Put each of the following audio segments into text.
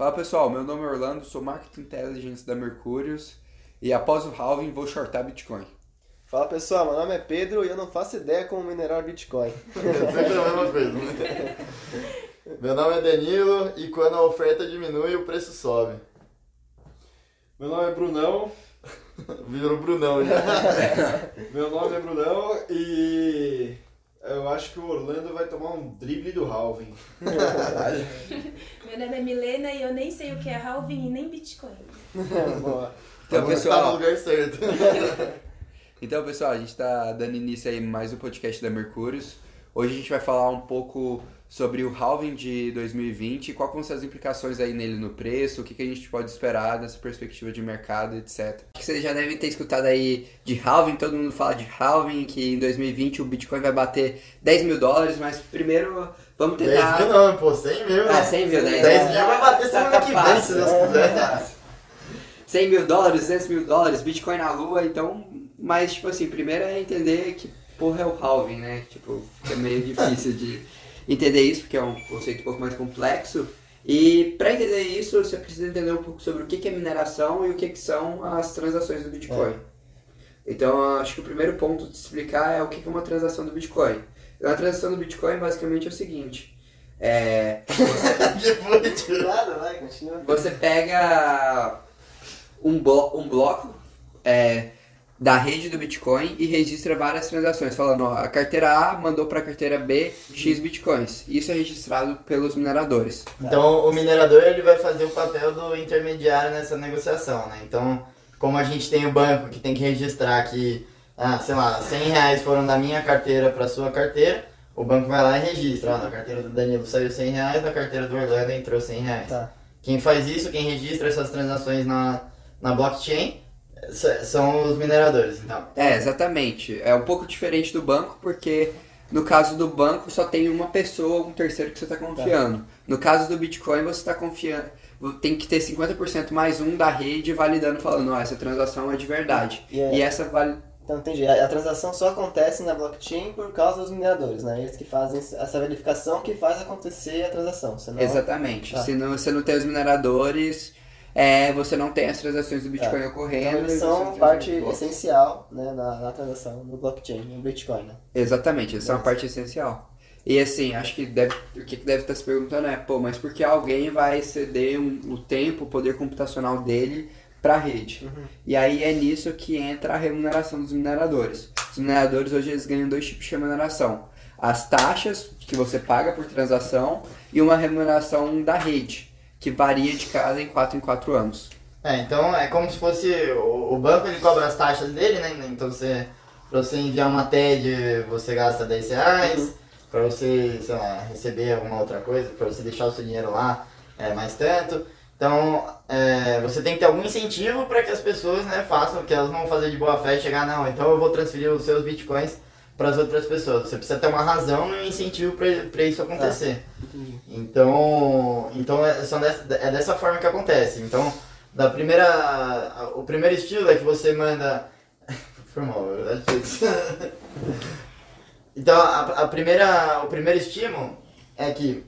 Fala pessoal, meu nome é Orlando, sou Marketing Intelligence da Mercúrios e após o halving vou shortar Bitcoin. Fala pessoal, meu nome é Pedro e eu não faço ideia como minerar Bitcoin. Sempre a mesma coisa, né? Meu nome é Danilo e quando a oferta diminui, o preço sobe. Meu nome é Brunão. Virou Brunão já. Meu nome é Brunão e eu acho que o Orlando vai tomar um drible do Halving. Meu nome é Milena e eu nem sei o que é halving e nem Bitcoin. Boa. Então Tá no pessoal, lugar certo. então pessoal, a gente está dando início aí mais um podcast da Mercúrios. Hoje a gente vai falar um pouco sobre o halving de 2020 e quais vão ser as implicações aí nele no preço, o que, que a gente pode esperar dessa perspectiva de mercado, etc. Acho que vocês já devem ter escutado aí de halving, todo mundo fala de halving, que em 2020 o Bitcoin vai bater 10 mil dólares, mas primeiro vamos 10 tentar... mil não, pô, 100 mil. Ah, né? 100 mil, né? 10 mil vai bater Tá semana que vem, capaz. se Deus quiser. 100 mil dólares, 200 mil dólares, Bitcoin na lua, então. Mas, tipo assim, primeiro é entender que porra é o halving, né? Tipo, fica meio difícil de entender isso, porque é um conceito um pouco mais complexo. E para entender isso, você precisa entender um pouco sobre o que é mineração e o que, são as transações do Bitcoin. Então, acho que o primeiro ponto de explicar é o que é uma transação do Bitcoin. Uma transação do Bitcoin basicamente é o seguinte. É, você pega um, blo um bloco é, da rede do Bitcoin e registra várias transações, falando, ó, a carteira A mandou para a carteira B X Bitcoins. Isso é registrado pelos mineradores. Então o minerador ele vai fazer o papel do intermediário nessa negociação, né? Então, como a gente tem o banco que tem que registrar que, ah, sei lá, 100 reais foram da minha carteira para sua carteira, o banco vai lá e registra. Ó, na carteira do Danilo saiu 100 reais, na carteira do Orlando entrou 100 reais. Tá. Quem faz isso, quem registra essas transações na, na blockchain, são os mineradores, então. É, exatamente. É um pouco diferente do banco, porque no caso do banco só tem uma pessoa, um terceiro que você está confiando. No caso do Bitcoin, você está confiando. Tem que ter 50% mais um da rede validando, falando, essa transação é de verdade. E é- E essa vale. Então entendi. A, a transação só acontece na blockchain por causa dos mineradores, né? Eles que fazem essa verificação que faz acontecer a transação. Senão, Exatamente. Tá. Se não, você não tem os mineradores, é, você não tem as transações do Bitcoin ocorrendo. Então eles são parte essencial né, na, na transação, no blockchain, no Bitcoin, né? Exatamente, essa é uma parte essencial. E assim, acho que deve, o que deve estar se perguntando é, pô, mas por que alguém vai ceder um- o tempo, o poder computacional dele para a rede? E aí é nisso que entra a remuneração dos mineradores. Os mineradores hoje eles ganham dois tipos de remuneração. As taxas que você paga por transação e uma remuneração da rede, que varia de cada em 4 em 4 anos. É, então é como se fosse o, o banco ele cobra as taxas dele, né? Então você para você enviar uma TED você gasta 10 reais, para você, sei lá, receber alguma outra coisa, para você deixar o seu dinheiro lá é mais tanto. Então é, você tem que ter algum incentivo para que as pessoas né, façam, que elas vão fazer de boa fé e chegar, não, então eu vou transferir os seus bitcoins para as outras pessoas. Você precisa ter uma razão e um incentivo para isso acontecer. Então, então é, são dessa, é dessa forma que acontece. Então, da primeira, o primeiro estilo é que você manda. Foi mal, é verdade. Então, a, a primeira, o primeiro estímulo é que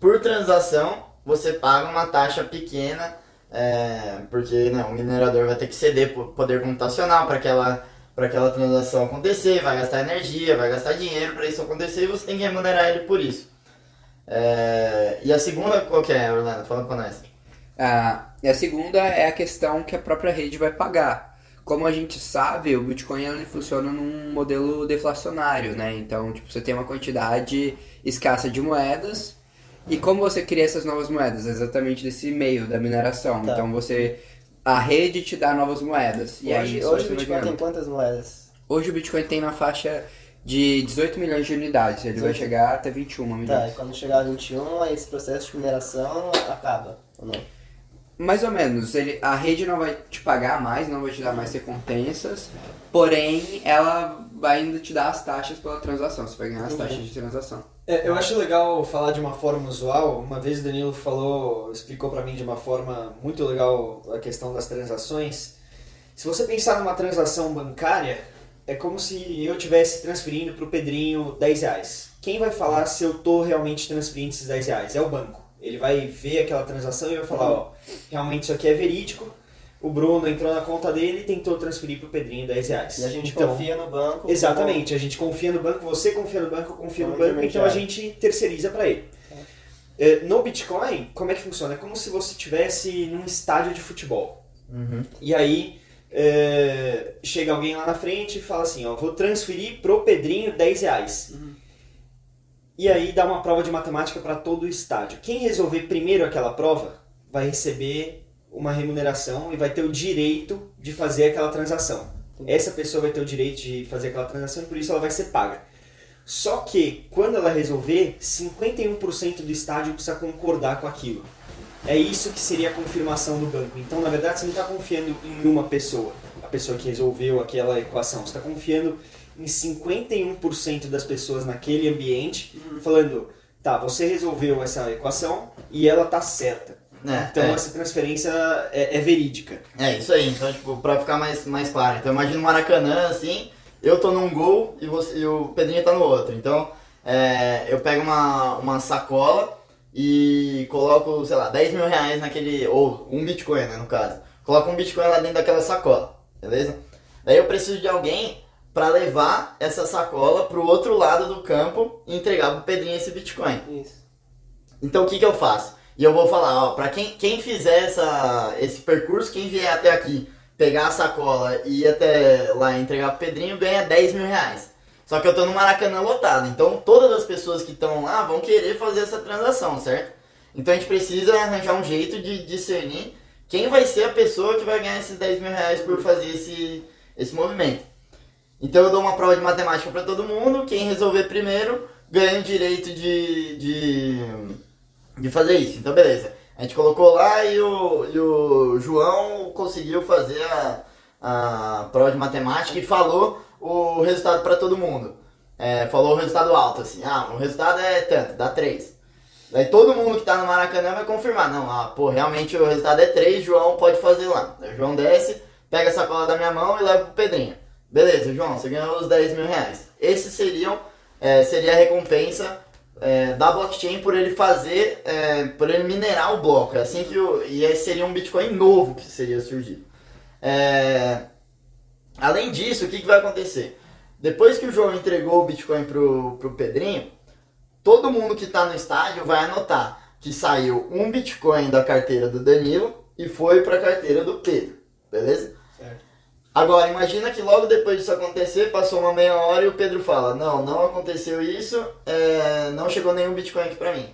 por transação você paga uma taxa pequena, é, porque né, o minerador vai ter que ceder po- poder computacional para aquela, para aquela transação acontecer, vai gastar energia, vai gastar dinheiro para isso acontecer e você tem que remunerar ele por isso. É, e a segunda, qual que é, Orlando? Fala pra nós. Ah, e a segunda é a questão que a própria rede vai pagar. Como a gente sabe, o Bitcoin ele funciona num modelo deflacionário, né? Então, tipo, você tem uma quantidade escassa de moedas e como você cria essas novas moedas? Exatamente desse meio da mineração. Tá. Então, você a rede te dá novas moedas. E aí hoje isso hoje o vai Bitcoin tem quantas moedas? Hoje o Bitcoin tem na faixa de 18 milhões de unidades. Ele vai 18. chegar até 21 Tá, milhões. e quando chegar a 21, aí esse processo de mineração acaba, ou não? Mais ou menos. Ele, a rede não vai te pagar mais, não vai te dar mais recompensas, porém ela vai ainda te dar as taxas pela transação. Você vai ganhar as Entendi. taxas de transação. É, eu acho legal falar de uma forma usual. Uma vez o Danilo falou, explicou pra mim de uma forma muito legal a questão das transações. Se você pensar numa transação bancária, é como se eu estivesse transferindo pro Pedrinho 10 reais. Quem vai falar se eu tô realmente transferindo esses 10 reais? É o banco. Ele vai ver aquela transação e vai falar, ó, realmente isso aqui é verídico. O Bruno entrou na conta dele e tentou transferir pro Pedrinho 10 reais. E a gente então, confia no banco. Exatamente, a gente confia no banco, você confia no banco, eu confio no Como banco, então a gente terceiriza para ele. É, No Bitcoin, como é que funciona? É como se você estivesse num estádio de futebol. Uhum. E aí é, chega alguém lá na frente e fala assim, ó, vou transferir pro Pedrinho 10 reais. E aí dá uma prova de matemática para todo o estádio. Quem resolver primeiro aquela prova vai receber uma remuneração e vai ter o direito de fazer aquela transação. Essa pessoa vai ter o direito de fazer aquela transação e por isso ela vai ser paga. Só que quando ela resolver, 51% do estádio precisa concordar com aquilo. É isso que seria a confirmação do banco. Então, na verdade, você não está confiando em uma pessoa, a pessoa que resolveu aquela equação. Você está confiando em 51% das pessoas naquele ambiente, falando, tá, você resolveu essa equação e ela tá certa. É, Então, é. essa transferência é, é verídica. É, isso aí. Então, tipo, pra ficar mais, mais claro. Então, imagina o Maracanã, assim, eu tô num gol e, você, e o Pedrinho tá no outro. Então, é, eu pego uma, uma sacola e coloco, sei lá, 10 mil reais naquele, ou um Bitcoin, né, no caso. Coloco um Bitcoin lá dentro daquela sacola, beleza? Daí eu preciso de alguém pra levar essa sacola pro outro lado do campo e entregar pro Pedrinho esse Bitcoin. Isso. Então o que, que eu faço? E eu vou falar, ó, pra quem, quem fizer essa, esse percurso, quem vier até aqui, pegar a sacola e ir até lá entregar pro Pedrinho, ganha 10 mil reais. Só que eu tô no Maracanã lotado, então todas as pessoas que estão lá vão querer fazer essa transação, certo? Então a gente precisa arranjar um jeito de discernir quem vai ser a pessoa que vai ganhar esses 10 mil reais por fazer esse, esse movimento. Então eu dou uma prova de matemática para todo mundo, quem resolver primeiro ganha o direito de, de, de fazer isso. Então beleza. A gente colocou lá e o, e o João conseguiu fazer a, a prova de matemática e falou o resultado para todo mundo. É, falou o resultado alto, assim, ah, o resultado é tanto, dá 3. Daí todo mundo que tá no Maracanã vai confirmar, não, ah, pô, realmente o resultado é 3, João pode fazer lá. O João desce, pega a sacola da minha mão e leva pro Pedrinho. Beleza, João, você ganhou os 10 mil reais. Esses seriam, é, seria a recompensa é, da blockchain por ele fazer, é, por ele minerar o bloco. É assim que o, e esse seria um Bitcoin novo que seria surgido. É, além disso, o que, que vai acontecer? Depois que o João entregou o Bitcoin pro, pro Pedrinho, todo mundo que está no estádio vai anotar que saiu um Bitcoin da carteira do Danilo e foi para a carteira do Pedro, beleza? Agora, imagina que logo depois disso acontecer, passou uma meia hora e o Pedro fala: Não, não aconteceu isso, é, não chegou nenhum Bitcoin aqui pra mim.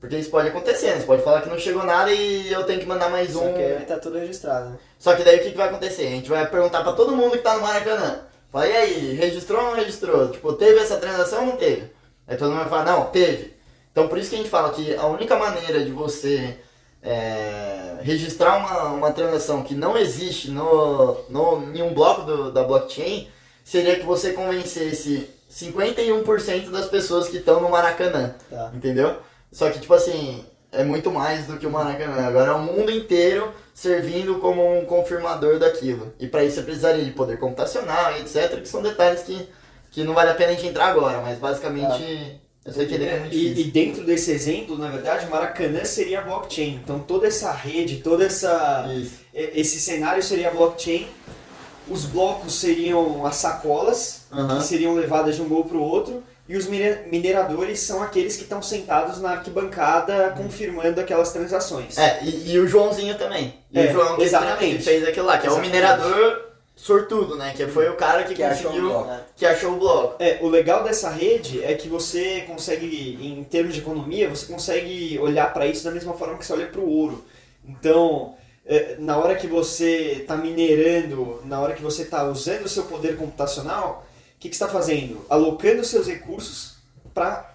Porque isso pode acontecer, né? Você pode falar que não chegou nada e eu tenho que mandar mais Só um. que aí tá tudo registrado, né? Só que daí o que, que vai acontecer? A gente vai perguntar pra todo mundo que tá no Maracanã. Fala, e aí, registrou ou não registrou? Tipo, teve essa transação ou não teve? Aí todo mundo vai falar, não, teve. Então por isso que a gente fala que a única maneira de você é, registrar uma, uma transação que não existe no, no, em um bloco do- da blockchain seria que você convencesse 51% das pessoas que estão no Maracanã. Tá. Entendeu? Só que, tipo assim, é muito mais do que o Maracanã. Agora é o mundo inteiro servindo como um confirmador daquilo. E para isso você precisaria de poder computacional e etc. Que são detalhes que, que não vale a pena a gente entrar agora. Mas basicamente, ele é muito E, e dentro desse exemplo, na verdade, Maracanã seria a blockchain. Então toda essa rede, toda essa Isso. e- esse cenário seria a blockchain. Os blocos seriam as sacolas Aham. que seriam levadas de um gol para o outro. E os mine- mineradores são aqueles que estão sentados na arquibancada confirmando aquelas transações. É, e, e o Joãozinho também. E É, o João que, exatamente. que fez aquilo lá, que é o Exatamente. minerador sortudo, né? Que foi o cara que, Que achou o conseguiu, bloco. que achou o bloco. É, o legal dessa rede é que você consegue, em termos de economia, você consegue olhar para isso da mesma forma que você olha para o ouro. Então, é, na hora que você está minerando, na hora que você está usando o seu poder computacional, o que, que você está fazendo? Alocando seus recursos para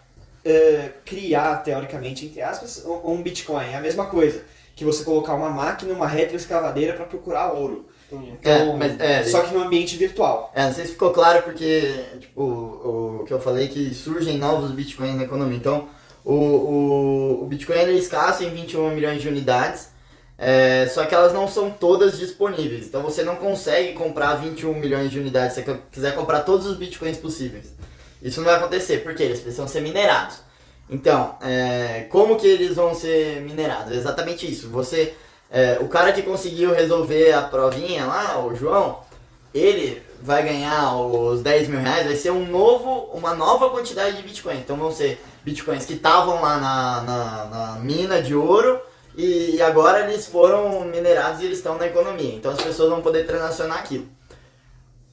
criar, teoricamente, entre aspas, um um Bitcoin. É a mesma coisa que você colocar uma máquina, uma retroescavadeira para procurar ouro. Entendi. Então, É, mas- é, só que no ambiente virtual. É, não sei se ficou claro porque, tipo, o, o que eu falei que surgem novos bitcoins na economia. Então, o, o, o Bitcoin é escasso em 21 milhões de unidades, é, só que elas não são todas disponíveis. Então você não consegue comprar 21 milhões de unidades se você quiser comprar todos os Bitcoins possíveis. Isso não vai acontecer, porque eles precisam ser minerados. Então, é, como que eles vão ser minerados? É exatamente isso. Você, é, o cara que conseguiu resolver a provinha lá, o João, ele vai ganhar os 10 mil reais, vai ser um novo, uma nova quantidade de Bitcoin. Então vão ser Bitcoins que estavam lá na, na, na mina de ouro e, e agora eles foram minerados e eles estão na economia. Então as pessoas vão poder transacionar aquilo.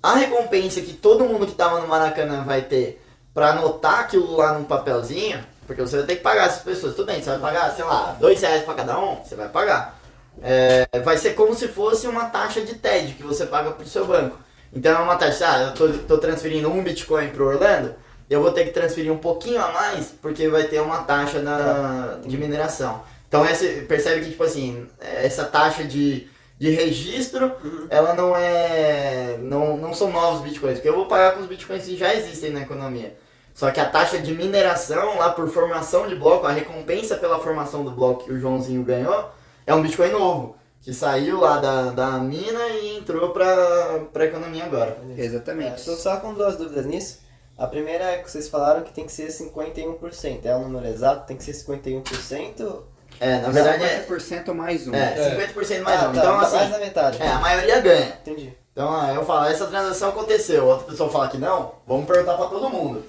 A recompensa que todo mundo que estava no Maracanã vai ter para anotar aquilo lá num papelzinho, porque você vai ter que pagar essas pessoas. Tudo bem, você vai pagar, sei lá, dois reais para cada um, você vai pagar. É, vai ser como se fosse uma taxa de TED que você paga pro seu banco. Então é uma taxa, ah, eu tô, tô transferindo um Bitcoin pro Orlando, eu vou ter que transferir um pouquinho a mais, porque vai ter uma taxa na, de mineração. Então essa, percebe que, tipo assim, essa taxa de, de registro, ela não é. Não, não são novos bitcoins, porque eu vou pagar com os bitcoins que já existem na economia. Só que a taxa de mineração, lá por formação de bloco, a recompensa pela formação do bloco que o Joãozinho ganhou, é um bitcoin novo. Que saiu lá da, da mina e entrou pra, pra economia agora. É, Exatamente. Estou só com duas dúvidas nisso. A primeira é que vocês falaram que tem que ser 51%. É o número exato? Tem que ser 51%? É, na verdade é, 50% mais um. é 50% mais ah, um. tá, Então, mais assim, da metade. é, a maioria ganha. Entendi. Então, ah, eu falo, essa transação aconteceu. Outra pessoa fala que não, vamos perguntar pra todo mundo.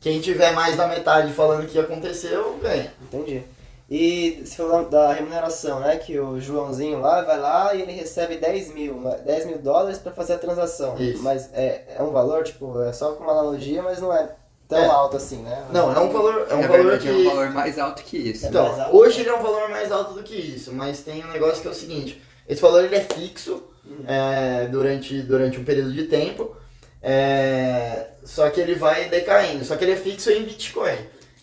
Quem tiver mais da metade falando que aconteceu, ganha. Entendi. E você falou da remuneração, né? Que o Joãozinho lá vai lá e ele recebe 10 mil, 10 mil dólares para fazer a transação. Isso. Mas é, é um valor, tipo, é só com uma analogia, mas não é tão É. alto assim, né? Não, é um valor, é um Na valor verdade, que... é um valor mais alto que isso. É. Então, alto. hoje ele é um valor mais alto do que isso, mas tem um negócio que é o seguinte, esse valor ele é fixo é, durante, durante um período de tempo, é, só que ele vai decaindo, só que ele é fixo em Bitcoin.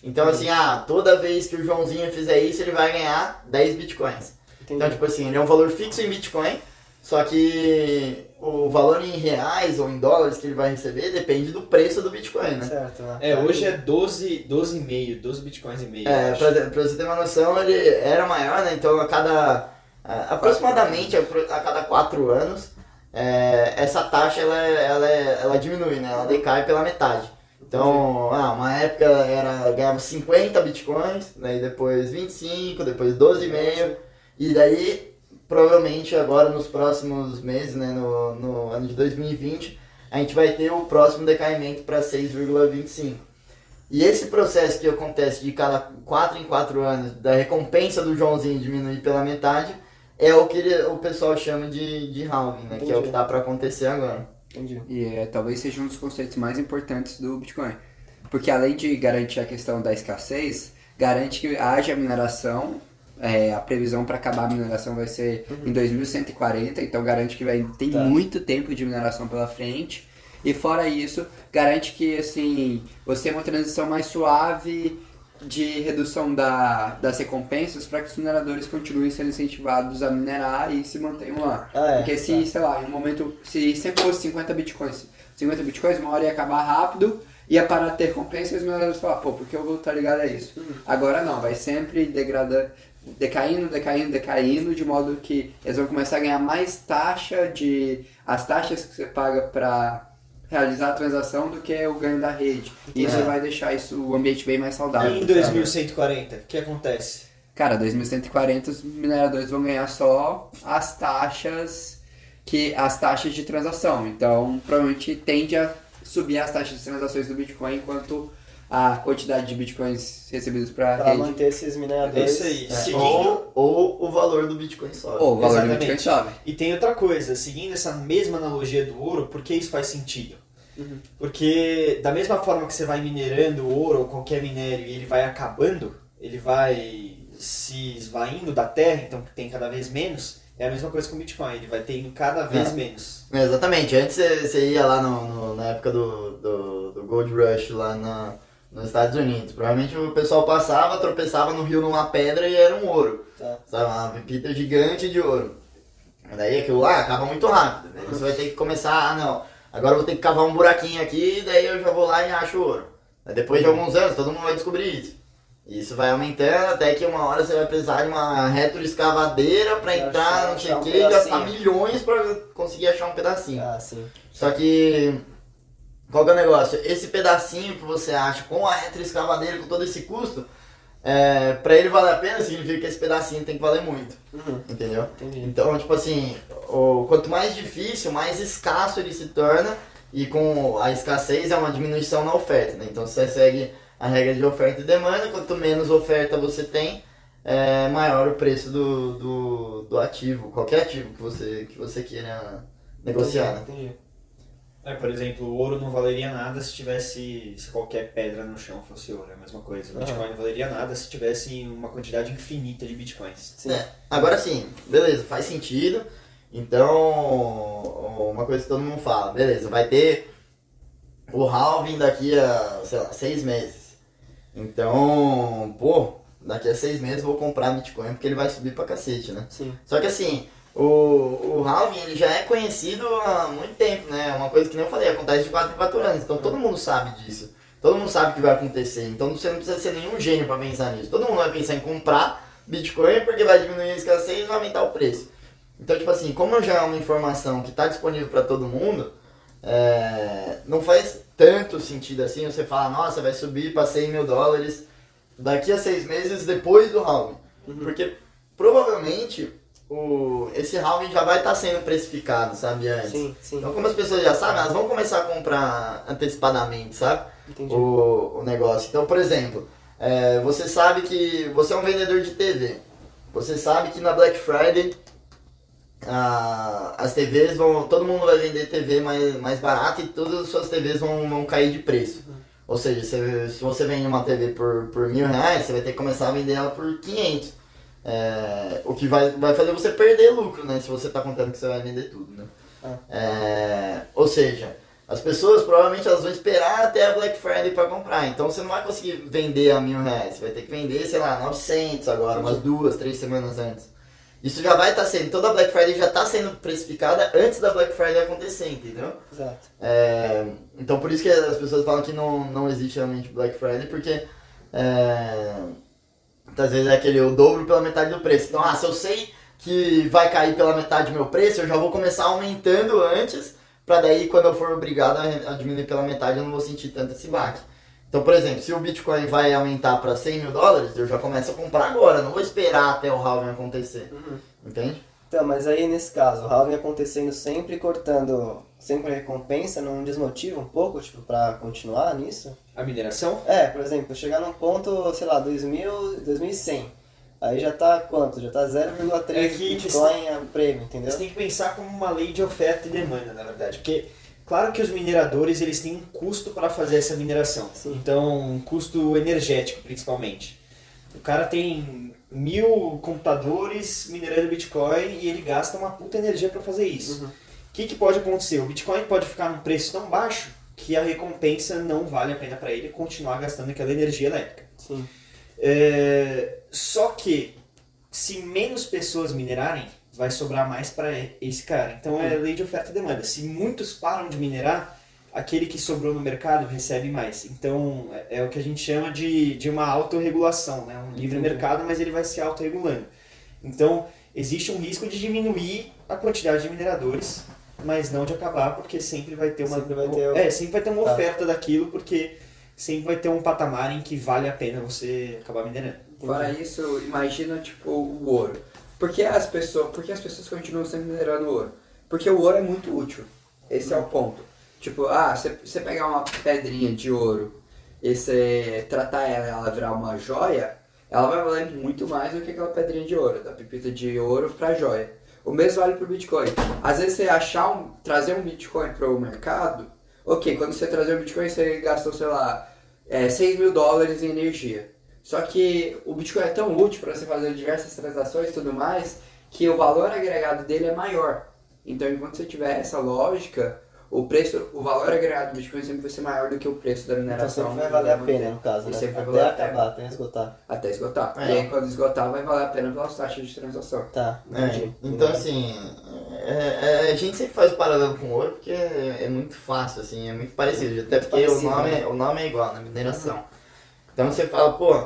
Então assim, ah, toda vez que o Joãozinho fizer isso, ele vai ganhar 10 Bitcoins. Entendi. Então, tipo assim, ele é um valor fixo em Bitcoin, só que o valor em reais ou em dólares que ele vai receber depende do preço do Bitcoin, né? Certo, né? É, hoje é 12, 12,5, 12 bitcoins e meio. É, pra, pra você ter uma noção, ele era maior, né? Então a cada. a- aproximadamente a, a cada quatro anos, é, essa taxa ela, é- ela, é- ela diminui, né? Ela decai pela metade. Então, ah, uma época era, ganhava 50 bitcoins, daí depois 25, depois 12,5, e daí provavelmente agora nos próximos meses, né, no, no ano de 2020, a gente vai ter o próximo decaimento para 6,25. E esse processo que acontece de cada 4 em 4 anos, da recompensa do Joãozinho diminuir pela metade, é o que ele- o pessoal chama de, de halving, né? Que é o que tá para acontecer agora. Entendi. E é, talvez seja um dos conceitos mais importantes do Bitcoin. Porque além de garantir a questão da escassez, garante que haja mineração. é, a previsão para acabar a mineração vai ser em 2140, então garante que vai tem Tá. muito tempo de mineração pela frente. E fora isso, garante que assim, você tem uma transição mais suave de redução da, das recompensas para que os mineradores continuem sendo incentivados a minerar e se mantenham lá. Ah, é, Porque se, sei lá, em um momento, se sempre fosse 50 bitcoins, 50 bitcoins, uma hora ia acabar rápido, ia parar de ter recompensa e os mineradores falaram, pô, por que eu vou estar ligado a isso? Agora não, vai sempre degrada, decaindo, decaindo, decaindo, de modo que eles vão começar a ganhar mais taxa de. as taxas que você paga para realizar a transação do que o ganho da rede. E isso É. vai deixar isso, o ambiente bem mais saudável. E em 2140, o que acontece? Cara, 2140 os mineradores vão ganhar só as taxas que as taxas de transação. Então, provavelmente tende a subir as taxas de transações do Bitcoin enquanto a quantidade de Bitcoins recebidos para a Pra rede manter esses É mineradores. isso aí. É, Seguindo, Ou, ou o valor do Bitcoin sobe. ou o valor Exatamente. do Bitcoin sobe. E tem outra coisa, seguindo essa mesma analogia do ouro, por que isso faz sentido? Porque da mesma forma que você vai minerando ouro ou qualquer minério e ele vai acabando, ele vai se esvaindo da terra, então tem cada vez menos, é a mesma coisa com o Bitcoin, ele vai tendo cada vez É. menos. É, Exatamente, antes você, ia lá no, no- na época do, do, do Gold Rush lá na, nos Estados Unidos. Provavelmente o pessoal passava, tropeçava no rio numa pedra e era um ouro. Tá. Sabe, uma pepita gigante de ouro. Daí aquilo lá acaba muito rápido. Daí você vai ter que começar, ah não, agora eu vou ter que cavar um buraquinho aqui, daí eu já vou lá e acho ouro. Depois de alguns anos todo mundo vai descobrir isso. E isso vai aumentando até que uma hora você vai precisar de uma retroescavadeira pra Pra entrar, não sei o um que, e gastar milhões pra conseguir achar um pedacinho. Ah, sim. Só que qual que é o negócio? Esse pedacinho que você acha com a retroescavadeira, com todo esse custo, é, pra ele valer a pena, significa que esse pedacinho tem que valer muito. Uhum. Entendeu? Entendi. Então, tipo assim, o, quanto mais difícil, mais escasso ele se torna. E com a escassez é uma diminuição na oferta, né? Então você segue a regra de oferta e demanda, quanto menos oferta você tem, é maior o preço do, do, do ativo, qualquer ativo que você, que você queira negociar. né? Entendi. É, por exemplo, o ouro não valeria nada se tivesse. se qualquer pedra no chão fosse ouro, é a mesma coisa. O. Bitcoin não valeria nada se tivesse uma quantidade infinita de bitcoins. Sim. É, agora sim, beleza, faz sentido. Então, uma coisa que todo mundo fala, beleza, vai ter o halving daqui a, sei lá, seis meses. Então, pô, daqui a seis meses eu vou comprar Bitcoin porque ele vai subir pra cacete, né? Sim. Só que assim, o, o halving ele já é conhecido há muito tempo, né? É uma coisa que nem eu falei, acontece de 4 em 4 anos. Então todo mundo sabe disso. Todo mundo sabe o que vai acontecer. Então você não precisa ser nenhum gênio para pensar nisso. Todo mundo vai pensar em comprar Bitcoin porque vai diminuir a escassez e vai aumentar o preço. Então, tipo assim, como já é uma informação que está disponível para todo mundo, é, não faz tanto sentido assim você falar, nossa, vai subir para 100 mil dólares daqui a seis meses depois do halving. Porque provavelmente o, esse halving já vai estar sendo precificado, sabe, antes. Sim, sim. Então, como as pessoas já sabem, elas vão começar a comprar antecipadamente, sabe? Entendi. O, o negócio. Então, por exemplo, é, você sabe que você é um vendedor de TV. Você sabe que na Black Friday ah, as TVs vão. Todo mundo vai vender TV mais, mais barata e todas as suas TVs vão, vão cair de preço. Ou seja, se, se você vende uma TV por, por mil reais, você vai ter que começar a vender ela por 500. É, o que vai, vai fazer você perder lucro, né? Se você está contando que você vai vender tudo, né? É, ou seja, as pessoas provavelmente elas vão esperar até a Black Friday para comprar. Então você não vai conseguir vender a mil reais. Você vai ter que vender, sei lá, 900 agora, umas duas, três semanas antes. Isso já vai estar sendo, toda a Black Friday já está sendo precificada antes da Black Friday acontecer, entendeu? Exato. É, então por isso que as pessoas falam que não, não existe realmente Black Friday, porque é, às vezes é aquele o dobro pela metade do preço. Então, ah, se eu sei que vai cair pela metade do meu preço, eu já vou começar aumentando antes, pra daí quando eu for obrigado a, diminuir pela metade eu não vou sentir tanto esse baque. Então, por exemplo, se o Bitcoin vai aumentar para 100 mil dólares, eu já começo a comprar agora, não vou esperar até o halving acontecer. Entende? Então, mas aí nesse caso, o halving acontecendo sempre cortando sempre recompensa, não desmotiva um pouco, tipo, pra continuar nisso? A mineração? É, por exemplo, chegar num ponto, sei lá, 2000, 2100. Aí já tá quanto? Já tá 0,3 É Bitcoin a prêmio, entendeu? Você tem que pensar como uma lei de oferta e demanda, na verdade. Porque, claro que os mineradores eles têm um custo para fazer essa mineração. Sim. Então, um custo energético, principalmente. O cara tem mil computadores minerando Bitcoin e ele gasta uma puta energia para fazer isso. O que, que pode acontecer? O Bitcoin pode ficar num preço tão baixo que a recompensa não vale a pena para ele continuar gastando aquela energia elétrica. Sim. É, só que se menos pessoas minerarem, vai sobrar mais para esse cara. Então é lei de oferta e demanda. Se muitos param de minerar, aquele que sobrou no mercado recebe mais. Então é, é o que a gente chama de, de uma autorregulação, né? um livre Entendi. mercado, mas ele vai se autorregulando. Então existe um risco de diminuir a quantidade de mineradores, mas não de acabar, porque sempre vai ter uma Sempre vai ter é, sempre vai ter uma Tá. oferta daquilo, porque sempre vai ter um patamar em que vale a pena você acabar minerando. Fora isso, imagina tipo o ouro. Por que as pessoas, por que as pessoas continuam sempre minerando ouro? Porque o ouro é muito útil. Esse é o ponto. Tipo, ah, você pegar uma pedrinha de ouro e você tratar ela e ela virar uma joia, ela vai valer muito mais do que aquela pedrinha de ouro, da pepita de ouro pra joia. O mesmo vale pro Bitcoin. Às vezes você achar um, trazer um Bitcoin pro mercado, ok, quando você trazer um Bitcoin você gastou, sei lá, é, 6 mil dólares em energia. Só que o Bitcoin é tão útil para você fazer diversas transações e tudo mais, que o valor agregado dele é maior. Então, enquanto você tiver essa lógica, o preço, o valor agregado do Bitcoin sempre vai ser maior do que o preço da Então mineração. sempre vai valer a pena, no caso, E né? sempre vai Até valer acabar, até esgotar. Até esgotar. É. E aí, quando esgotar, vai valer a pena pelas taxas de transação. Tá, É, entendi. então assim, é- é- a gente sempre faz paralelo com o ouro porque é, é muito fácil, assim, é muito parecido, até porque o, parecido, nome, né? o nome é igual, na mineração. Então você fala, pô,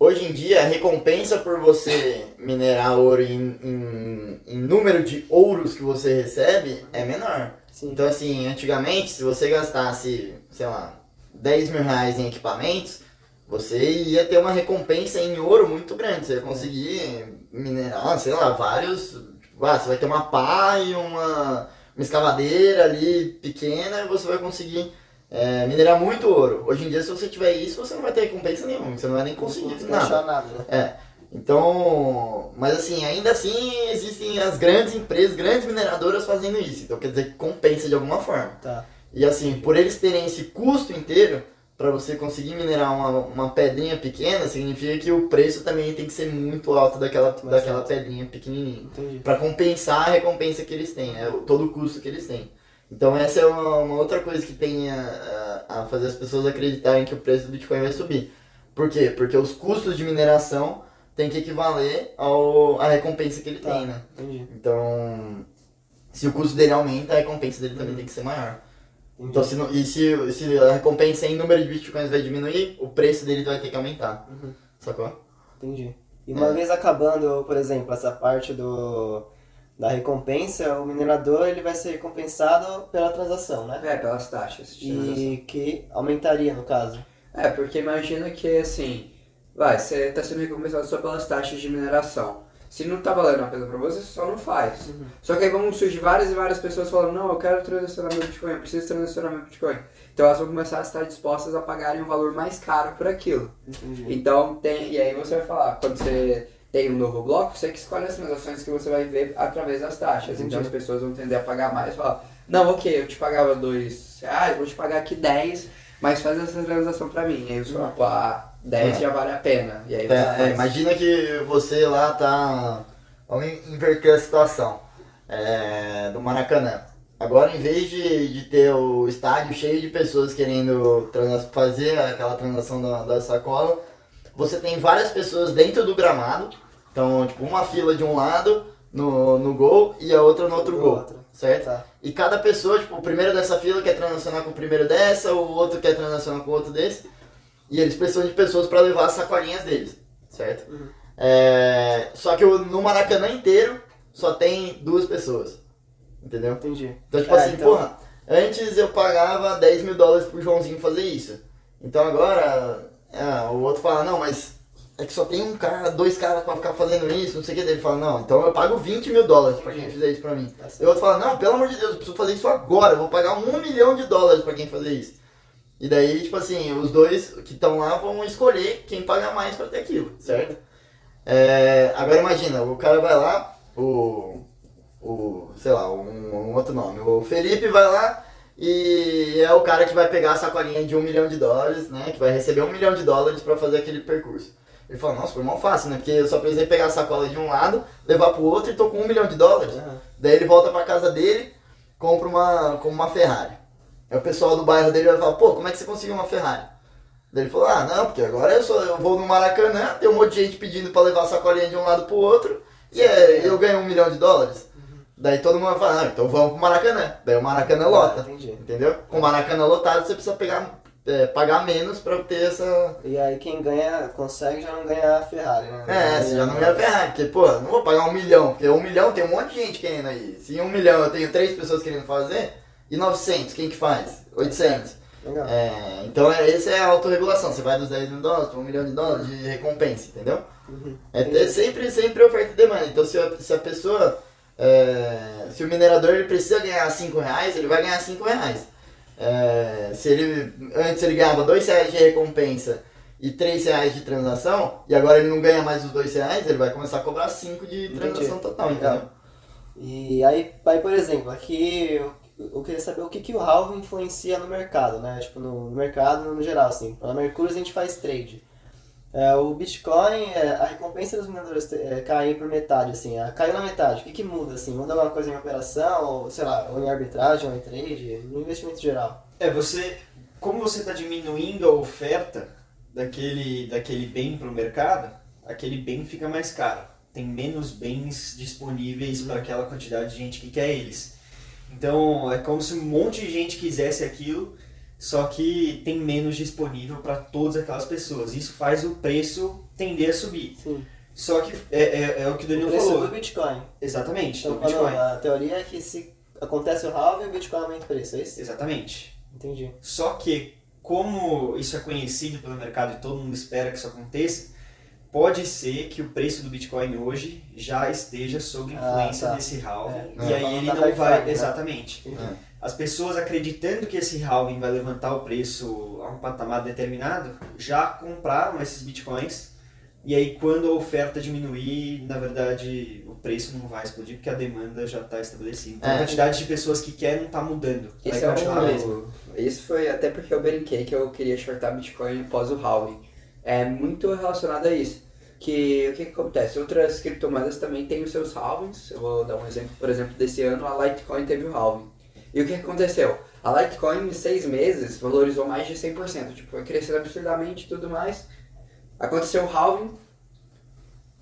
hoje em dia a recompensa por você minerar ouro em, em, em número de ouros que você recebe é menor. Sim. Então, assim, antigamente, se você gastasse, sei lá, 10 mil reais em equipamentos, você ia ter uma recompensa em ouro muito grande. Você ia conseguir minerar, sei lá, vários. Tipo, ah, você vai ter uma pá e uma, uma escavadeira ali pequena e você vai conseguir é, minerar muito ouro. Hoje em dia, se você tiver isso, você não vai ter recompensa nenhuma, você não vai nem conseguir Não nada. nada, né? É. Então, mas assim, ainda assim existem as grandes empresas, grandes mineradoras fazendo isso. Então quer dizer que compensa de alguma forma. Tá. E assim, por eles terem esse custo inteiro, para você conseguir minerar uma, uma pedrinha pequena, significa que o preço também tem que ser muito alto daquela, daquela pedrinha pequenininha. Para compensar a recompensa que eles têm, né? Todo o custo que eles têm. Então essa é uma, uma outra coisa que tem a, a- a fazer as pessoas acreditarem que o preço do Bitcoin vai subir. Por quê? Porque os custos de mineração têm que equivaler ao, à recompensa que ele Tá. tem, né? Entendi. Então, se o custo dele aumenta, a recompensa dele também tem que ser maior. Entendi. Então, se, não- e se, se a recompensa em número de bitcoins vai diminuir, o preço dele vai ter que aumentar. Uhum. Sacou? Entendi. E uma É. vez acabando, por exemplo, essa parte do da recompensa, o minerador ele vai ser recompensado pela transação, né? É, pelas taxas. E que aumentaria no caso. É, porque imagina que assim, Vai, você está sendo recompensado só pelas taxas de mineração. Se não está valendo a pena para você, só não faz. Uhum. Só que aí vão surgir várias e várias pessoas falando, não, eu quero transacionar meu Bitcoin, eu preciso transacionar meu Bitcoin. Então elas vão começar a estar dispostas a pagarem um valor mais caro por aquilo. Então tem. E aí você vai falar, quando você tem um novo bloco, você que escolhe as transações que você vai ver através das taxas. Então as pessoas vão tender a pagar mais e falar, não, ok, eu te pagava dois reais, vou te pagar aqui 10, mas faz essa transação para mim. E aí você fala, pá 10 é. já vale a pena. E aí é, é, imagina que você lá tá. Vamos inverter a situação é, do Maracanã. Agora, em vez de, de ter o estádio cheio de pessoas querendo fazer aquela transação da, da sacola, você tem várias pessoas dentro do gramado. Então, tipo, uma fila de um lado no, no gol e a outra no outro gol, certo? Tá. E cada pessoa, tipo, o primeiro dessa fila quer transacionar com o primeiro dessa, o outro quer transacionar com o outro desse. E eles precisam de pessoas para levar as sacolinhas deles, certo? É, Só que no Maracanã inteiro só tem duas pessoas, entendeu? Entendi. Então, tipo É, assim, então- porra, antes eu pagava 10 mil dólares pro Joãozinho fazer isso. Então agora, ah, o outro fala, não, mas é que só tem um cara, dois caras pra ficar fazendo isso, não sei o que. Daí ele fala, não, então eu pago 20 mil dólares pra quem fizer isso pra mim. Tá. E o outro fala, não, pelo amor de Deus, eu preciso fazer isso agora, eu vou pagar um milhão de dólares pra quem fazer isso. E daí, tipo assim, os dois que estão lá vão escolher quem paga mais pra ter aquilo, certo? É, agora imagina, o cara vai lá, o. o sei lá, um, um outro nome. O Felipe vai lá e é o cara que vai pegar a sacolinha de um milhão de dólares, né? Que vai receber um milhão de dólares pra fazer aquele percurso. Ele fala, nossa, foi mal fácil, né? Porque eu só precisei pegar a sacola de um lado, levar pro outro e tô com um milhão de dólares. Aham. Daí ele volta pra casa dele, compra uma, compra uma Ferrari. Aí o pessoal do bairro dele vai falar, pô, como é que você conseguiu uma Ferrari? Daí ele falou, ah, não, porque agora eu, sou, eu vou no Maracanã, tem um monte de gente pedindo pra levar a sacolinha de um lado pro outro, e é, eu ganho um milhão de dólares. Daí todo mundo vai falar, ah, então vamos pro Maracanã. Daí o Maracanã lota, Ah, entendi. entendeu? Com o Maracanã lotado, você precisa pegar, é, pagar menos pra ter essa... E aí quem ganha, consegue já não ganhar a Ferrari, né? É, você já não ia Ferrari, porque, pô, não vou pagar um milhão, porque um milhão tem um monte de gente querendo aí. Se em um milhão eu tenho três pessoas querendo fazer, e 900, quem que faz? 800. Legal. É, então é, essa é a autorregulação, você vai dos 10 mil dólares para um milhão de dólares de recompensa, entendeu? Uhum. É, é sempre, sempre oferta e demanda. Então se a, se a pessoa, é, se o minerador ele precisa ganhar 5 reais, ele vai ganhar 5 reais. É, se ele, antes ele ganhava 2 reais de recompensa e 3 reais de transação, e agora ele não ganha mais os 2 reais, ele vai começar a cobrar 5 de transação Entendi. total, entendeu? E aí, aí, por exemplo, aqui eu, eu queria saber o que, que o halving influencia no mercado, né? Tipo, no, mercado no geral, assim. Na Mercúrio a gente faz trade. É, o Bitcoin, é, a recompensa dos mineradores é, cair por metade, assim. é, caiu na metade. O que, que muda, assim? Muda alguma coisa em operação, ou sei lá, ou em arbitragem, ou em trade, no investimento geral? É, você. Como você está diminuindo a oferta daquele, daquele bem para o mercado, aquele bem fica mais caro. Tem menos bens disponíveis para aquela quantidade de gente que quer eles. Então é como se um monte de gente quisesse aquilo, só que tem menos disponível para todas aquelas pessoas. Isso faz o preço tender a subir. Sim. Só que é, é, é o que o O Danilo preço falou. do Bitcoin. Exatamente, Então, do Bitcoin. a teoria é que se acontece o halving o Bitcoin aumenta o preço, é isso? Exatamente. Entendi. Só que, como isso é conhecido pelo mercado e todo mundo espera que isso aconteça, pode ser que o preço do Bitcoin hoje já esteja sob Ah, influência tá. desse halving. É, e falando aí ele da não vai. Né? Exatamente. As pessoas acreditando que esse halving vai levantar o preço a um patamar determinado, já compraram esses bitcoins. E aí, quando a oferta diminuir, na verdade, o preço não vai explodir porque a demanda já está estabelecida. Então, É. a quantidade de pessoas que querem não está mudando. Vai Isso, é continuar a mesma. um, isso foi até porque eu brinquei que eu queria shortar Bitcoin após o halving. É muito relacionado a isso. Que o que, que acontece? Outras criptomoedas também têm os seus halvings. Eu vou dar um exemplo, por exemplo, desse ano a Litecoin teve o halving. E o que, aconteceu? A Litecoin em seis meses valorizou mais de 100%. Tipo, foi crescendo absurdamente e tudo mais. Aconteceu o halving,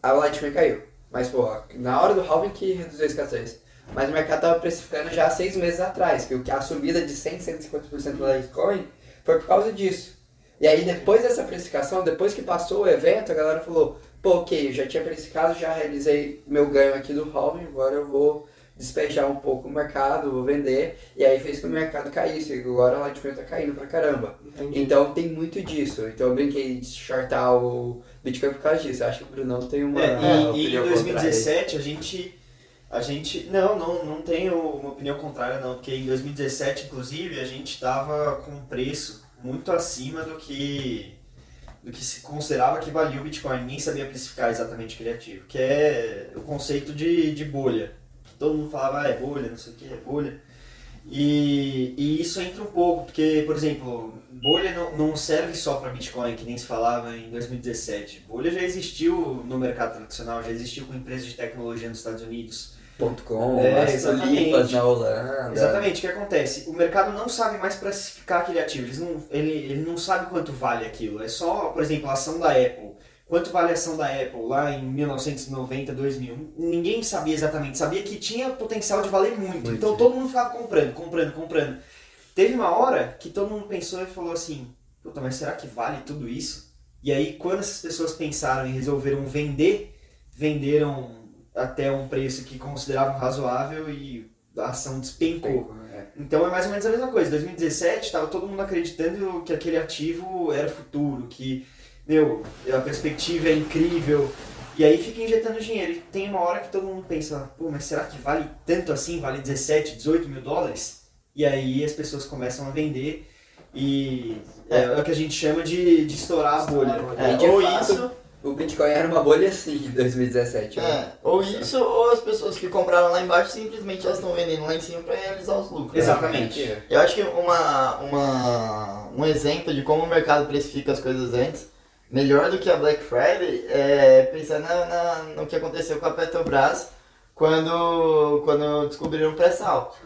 a Litecoin caiu. Mas, pô, na hora do halving que reduziu a escassez. Mas o mercado estava precificando já seis meses atrás, que a subida de 100, 150% da Litecoin foi por causa disso. E aí depois dessa precificação, depois que passou o evento, a galera falou, pô, ok, eu já tinha precificado, já realizei meu ganho aqui do halving, agora eu vou despejar um pouco o mercado, vou vender, e aí fez com que o mercado caísse, e agora a Litecoin tá caindo pra caramba. Entendi. Então tem muito disso. Então eu brinquei de shortar o Bitcoin por causa disso. Eu acho que o Brunão tem uma É, e- e, em opinião contrária. 2017 a gente. A gente. Não, não, não tenho uma opinião contrária, não, porque em 2017, inclusive, a gente estava com um preço muito acima do que. Do que se considerava que valia o Bitcoin. Ninguém sabia precificar exatamente o que ele é que é o conceito de, de bolha. Todo mundo falava, ah, é bolha, não sei o que, é bolha. E, e isso entra um pouco, porque, por exemplo, bolha não, não serve só para Bitcoin, que nem se falava em 2017. Bolha já existiu no mercado tradicional, já existiu com empresas de tecnologia nos Estados Unidos. .com, É, as tulipas na Holanda. Exatamente, o que acontece? O mercado não sabe mais precificar aquele ativo, Eles não, ele, ele não sabe quanto vale aquilo. É só, por exemplo, a ação da Apple. Quanto vale a ação da Apple lá em 1990, 2000? Ninguém sabia exatamente, sabia que tinha potencial de valer muito. Muito. Então todo mundo ficava comprando, comprando, comprando. Teve uma hora que todo mundo pensou e falou assim: Puta, mas será que vale tudo isso? E aí, quando essas pessoas pensaram e resolveram vender, venderam até um preço que consideravam razoável e a ação despencou. É. Então é mais ou menos a mesma coisa. 2017 estava todo mundo acreditando que aquele ativo era futuro, que meu, a perspectiva é incrível. E aí fica injetando dinheiro. E tem uma hora que todo mundo pensa, pô, mas será que vale tanto assim? Vale 17, 18 mil dólares? E aí as pessoas começam a vender e é, é o que a gente chama de, de estourar a bolha. É, ou isso, O Bitcoin era uma bolha assim em 2017. né? é, ou isso, ou as pessoas que compraram lá embaixo simplesmente elas estão vendendo lá em cima para realizar os lucros. Exatamente. Eu acho que uma, uma, um exemplo de como o mercado precifica as coisas antes, melhor do que a Black Friday, é pensar na, na- no que aconteceu com a Petrobras quando, quando descobriram o pré-sal.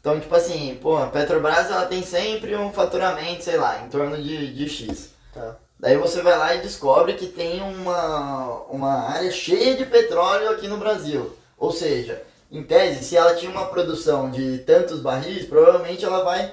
Então, tipo assim, pô, a Petrobras ela tem sempre um faturamento, sei lá, em torno de, de X. Tá. Daí você vai lá e descobre que tem uma, uma área cheia de petróleo aqui no Brasil. Ou seja, em tese, se ela tinha uma produção de tantos barris, provavelmente ela vai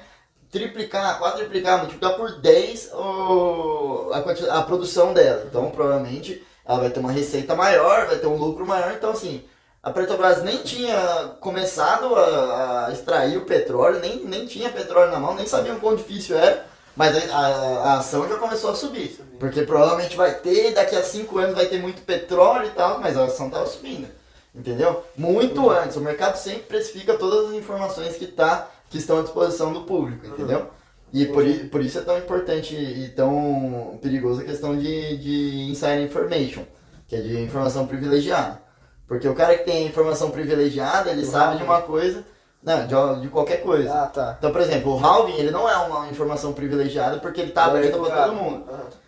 triplicar, quadriplicar, multiplicar por 10 o, a, a produção dela. Então, provavelmente, ela vai ter uma receita maior, vai ter um lucro maior. Então, assim, a Petrobras nem tinha começado a, a extrair o petróleo, nem, nem tinha petróleo na mão, nem sabiam quão difícil era. Mas a, a, ação já começou a subir. Porque provavelmente vai ter, daqui a 5 anos vai ter muito petróleo e tal, mas a ação estava subindo. Entendeu? Muito antes. O mercado sempre precifica todas as informações que, tá, que estão à disposição do público, entendeu? E por, i- por isso é tão importante e tão perigoso a questão de, de insider information, que é de informação privilegiada. Porque o cara que tem informação privilegiada, ele Do sabe de uma coisa, não, de, de qualquer coisa. Ah, tá. Então, por exemplo, o halving, ele não é uma informação privilegiada porque ele está aberto para todo mundo.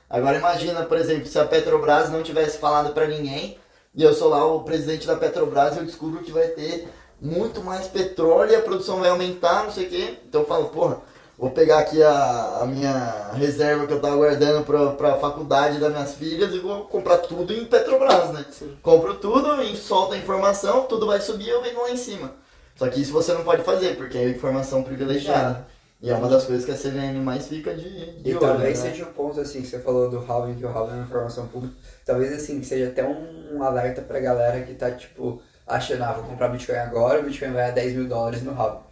Agora imagina, por exemplo, se a Petrobras não tivesse falado para ninguém e eu sou lá o presidente da Petrobras e eu descubro que vai ter muito mais petróleo e a produção vai aumentar, não sei o quê. Então eu falo, porra, vou pegar aqui a, a minha reserva que eu tava guardando pra, pra faculdade das minhas filhas e vou comprar tudo em Petrobras, né? Compro tudo e solto a informação, tudo vai subir e eu vendo lá em cima. Só que isso você não pode fazer, porque é informação privilegiada. E é uma das coisas que a CVM mais fica de, de E olho, talvez né? seja o ponto assim que você falou do halving, que o halving é uma informação pública. Talvez assim, seja até um alerta pra galera que tá tipo achando, ah, vou comprar Bitcoin agora, o Bitcoin vai a 10 mil dólares no halving.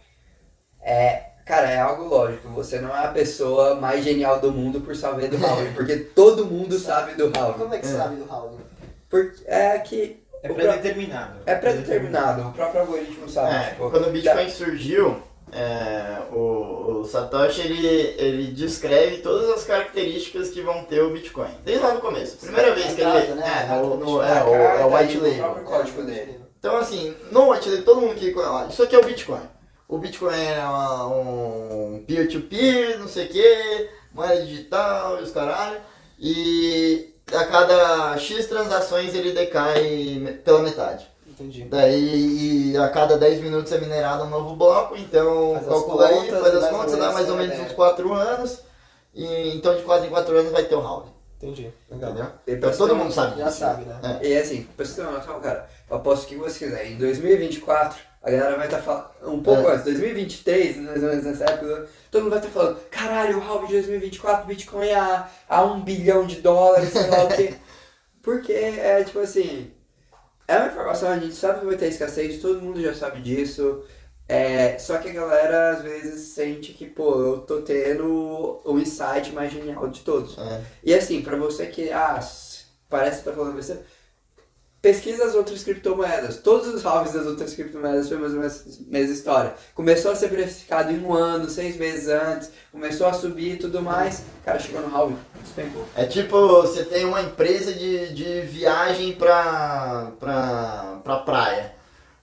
É, cara, é algo lógico. Você não é a pessoa mais genial do mundo por saber do halving, porque todo mundo sabe do halving. Como é que sabe do halving? Porque é que É o pré-determinado. é pré-determinado, o próprio algoritmo sabe. É, tipo, quando o Bitcoin surgiu, é, o, o Satoshi ele, ele descreve todas as características que vão ter o Bitcoin. Desde lá no começo. Primeira vez que ele. né? É, no, no- a é, o, é o white o label. próprio código dele. Então, assim, no white label, todo mundo que isso aqui é o Bitcoin. O Bitcoin é uma- um peer-to-peer, não sei o que, moeda digital e os caralho. E a cada X transações ele decai pela metade. Entendi. Daí e a cada 10 minutos é minerado um novo bloco, então Faz calcula aí, faz as contas, dá mais ou menos ideia. uns 4 anos. E então de 4 em 4 anos vai ter o round. Entendi. Legal. Entendeu? Então pra todo mundo sabe Já sabe, né? É. E assim, pra você ter uma noção, cara, eu aposto o que você quiser. Em 2024, a galera vai estar falando, um pouco É. antes, 2023, mais ou menos nessa época, todo mundo vai estar falando, caralho, o halving de 2024, Bitcoin a, a um bilhão de dólares, sei lá o quê. Porque é tipo assim, é uma informação, a gente sabe que vai ter escassez, todo mundo já sabe disso. É, só que a galera às vezes sente que, pô, eu tô tendo o insight mais genial de todos. É. E assim, pra você que, ah, parece que tá falando besteira, pesquisa as outras criptomoedas. Todos os halves das outras criptomoedas foi mais ou menos a mesma história. Começou a ser precificado em um ano, seis meses antes, começou a subir e tudo mais. Cara, chegou no halving, despencou. É tipo, você tem uma empresa de, de viagem pra, pra, pra praia.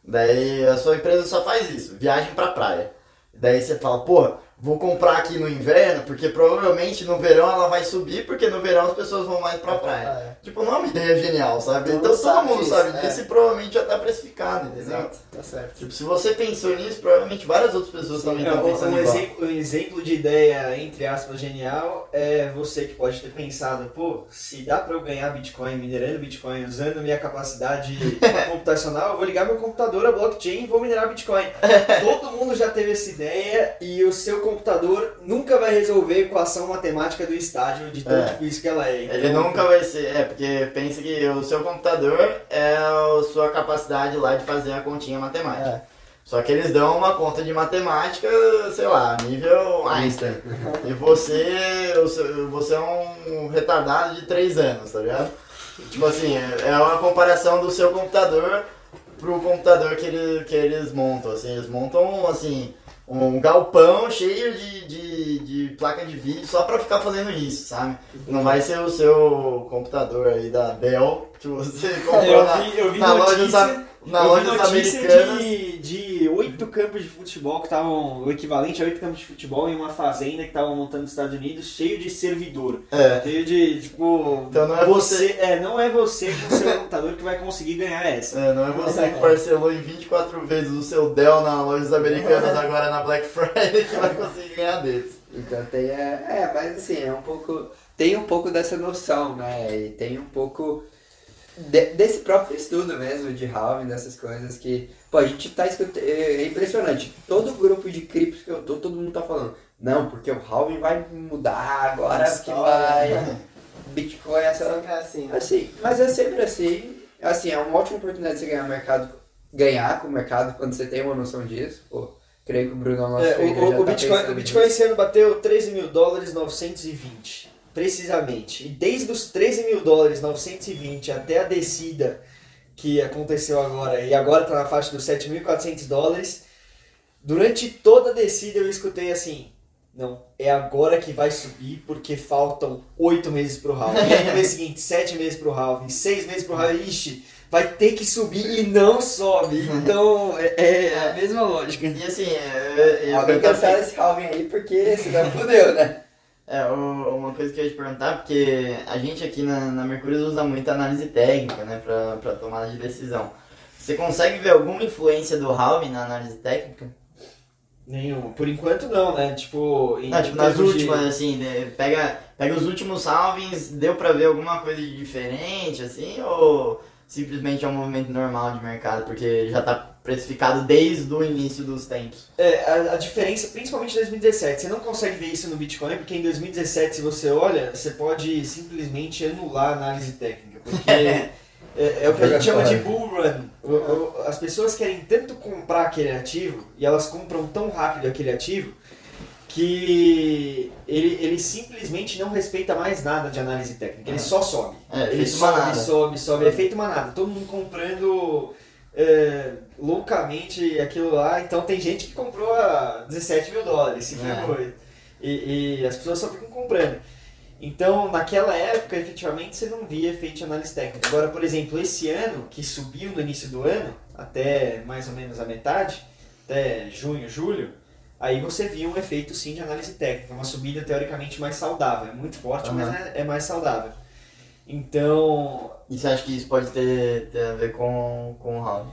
Daí a sua empresa só faz isso, viagem pra praia. Daí você fala, porra, vou comprar aqui no inverno, porque provavelmente no verão ela vai subir, porque no verão as pessoas vão mais pra praia. É. Tipo, não é uma ideia genial, sabe? Todo então todo mundo sabe é. disso e provavelmente já tá precificado, entendeu? Exato. Tá certo. Tipo, se você pensou nisso, provavelmente várias outras pessoas também É, estão pensando um igual. exemplo, um exemplo de ideia, entre aspas, genial é você que pode ter pensado, pô, se dá pra eu ganhar Bitcoin minerando Bitcoin usando minha capacidade computacional, eu vou ligar meu computador a blockchain e vou minerar Bitcoin. Todo mundo já teve essa ideia e o seu computador nunca vai resolver a equação matemática do estágio de tão É. difícil que ela é. Ele Então, nunca vai ser. É, porque pensa que o seu computador é a sua capacidade lá de fazer a continha matemática. É. Só que eles dão uma conta de matemática, sei lá, nível Einstein. E você, você é um retardado de 3 anos, tá ligado? Tipo assim, é é uma comparação do seu computador pro computador que, ele, que eles montam. Assim, eles montam assim, um galpão cheio de, de, de placa de vídeo só pra ficar fazendo isso, sabe? Não vai ser o seu computador aí da Dell que você comprou eu na, vi, eu vi na notícia, loja, na notícia americanas. de, de oito campos de futebol que estavam, o equivalente a oito campos de futebol em uma fazenda que estavam montando nos Estados Unidos, cheio de servidor. É. Cheio de, tipo, Então não é você. É, não é você com o seu computador que vai conseguir ganhar essa. É, não é você que parcelou em 24 vezes o seu Dell na lojas americanas agora na Black Friday que vai conseguir ganhar deles. Então tem, é, é, mas assim, é um pouco, tem um pouco dessa noção, né, e tem um pouco de- desse próprio estudo mesmo de halving, dessas coisas que, pô, a gente tá escutando, é é impressionante, todo grupo de criptos que eu tô, todo mundo tá falando, não, porque o halving vai mudar agora que vai, Bitcoin, essa, Sempre é assim. né? Assim, mas é sempre assim. Assim, é uma ótima oportunidade de você ganhar mercado, ganhar com o mercado quando você tem uma noção disso. Pô, creio que o Bruno, nosso É, o, o, o tá Bitcoin, o Bitcoin esse ano bateu 13 mil dólares 920, precisamente. E desde os 13 mil dólares 920 até a descida que aconteceu agora, e agora está na faixa dos 7.400 dólares, durante toda a descida eu escutei assim, não, é agora que vai subir porque faltam 8 meses pro halving. E aí no mês seguinte, 7 meses pro halving, 6 meses pro halving, ixi, vai ter que subir e não sobe. Então é, é a mesma lógica. E assim, é, é, eu tava- cancela esse halving aí porque senão fudeu, né? É, uma coisa que eu ia te perguntar, porque a gente aqui na, na Mercúrio usa muita análise técnica, né, pra, pra tomada de decisão. Você consegue ver alguma influência do halving na análise técnica? Nenhum. Por enquanto não, né? Tipo, em Não, tipo, nas termos de- últimas, assim, né, pega, pega os últimos halvings, deu pra ver alguma coisa de diferente, assim, ou simplesmente é um movimento normal de mercado, porque já tá precificado desde o início dos tempos? É, a, a diferença, principalmente em 2017, você não consegue ver isso no Bitcoin, porque em 2017, se você olha, você pode simplesmente anular a análise técnica. Porque É, é o que a gente chama de bull run. O- o- as pessoas querem tanto comprar aquele ativo e elas compram tão rápido aquele ativo que ele, ele simplesmente não respeita mais nada de análise técnica. Ele só sobe. É, ele sobe, manada. sobe, sobe. É feito manada. Todo mundo comprando é, loucamente aquilo lá. Então tem gente que comprou a 17 mil dólares. Se É. E, e as pessoas só ficam comprando. Então, naquela época, efetivamente, você não via efeito de análise técnica. Agora, por exemplo, esse ano, que subiu no início do ano, até mais ou menos a metade, até junho, julho, aí você viu um efeito sim de análise técnica, uma subida teoricamente mais saudável. É muito forte, mas Aham. é, é mais saudável. Então, E você acha que isso pode ter, ter a ver com, com o halving?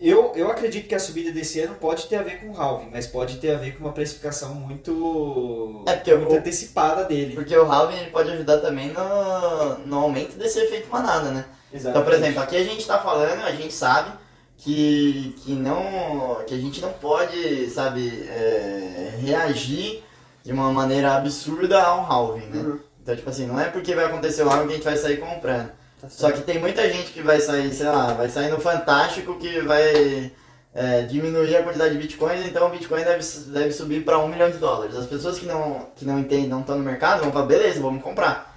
eu, eu acredito que a subida desse ano pode ter a ver com o halving, mas pode ter a ver com uma precificação muito, É, porque muito o- antecipada dele. Porque o halving ele pode ajudar também no, no aumento desse efeito manada, né? Então, por exemplo, aqui a gente está falando, a gente sabe que, que, não, que a gente não pode, sabe, é, reagir de uma maneira absurda a um halving, né? Uhum. Então, tipo assim, não é porque vai acontecer o halving que a gente vai sair comprando. Tá Só que tem muita gente que vai sair, sei lá, vai sair no Fantástico que vai é, diminuir a quantidade de bitcoins, então o bitcoin deve, deve subir para um milhão de dólares. As pessoas que não, que não entendem, não estão no mercado, vão falar, beleza, vamos comprar.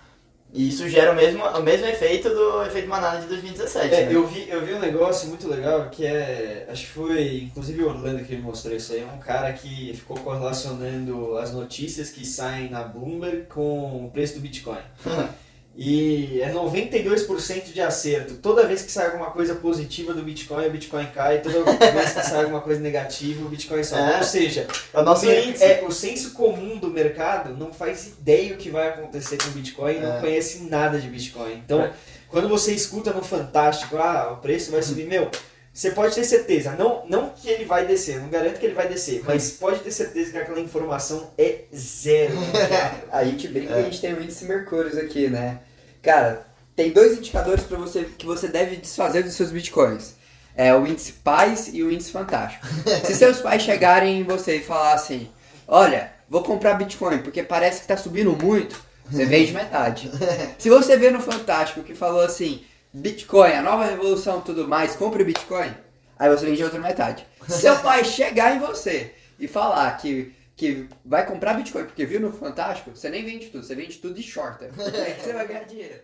E isso gera o mesmo, o mesmo efeito do efeito manada de 2017. É, né? eu vi, eu vi um negócio muito legal que é. Acho que foi inclusive o Orlando que me mostrou isso aí. É um cara que ficou correlacionando as notícias que saem na Bloomberg com o preço do Bitcoin. E é 92% de acerto. Toda vez que sai alguma coisa positiva do Bitcoin, o Bitcoin cai. Toda vez que sai alguma coisa negativa, o Bitcoin sobe. É. Ou seja, É o nosso índice. é, o senso comum do mercado não faz ideia o que vai acontecer com o Bitcoin, não É. conhece nada de Bitcoin. Então, É. quando você escuta no Fantástico, ah, o preço vai subir, meu, você pode ter certeza, não, não que ele vai descer, não garanto que ele vai descer, mas pode ter certeza que aquela informação é zero. A gente brinca que a gente tem o índice Mercúrios aqui, né? Cara, tem dois indicadores para você que você deve desfazer dos seus bitcoins. É o índice pais e o índice fantástico. Se seus pais chegarem em você e falar assim, olha, vou comprar bitcoin porque parece que tá subindo muito, você vende metade. Se você vê no Fantástico que falou assim, Bitcoin, a nova revolução e tudo mais, compre Bitcoin, aí você vende outra metade. Se seu pai chegar em você e falar que, que vai comprar Bitcoin porque viu no Fantástico, você nem vende tudo, você vende tudo de shorter. Aí você vai ganhar dinheiro.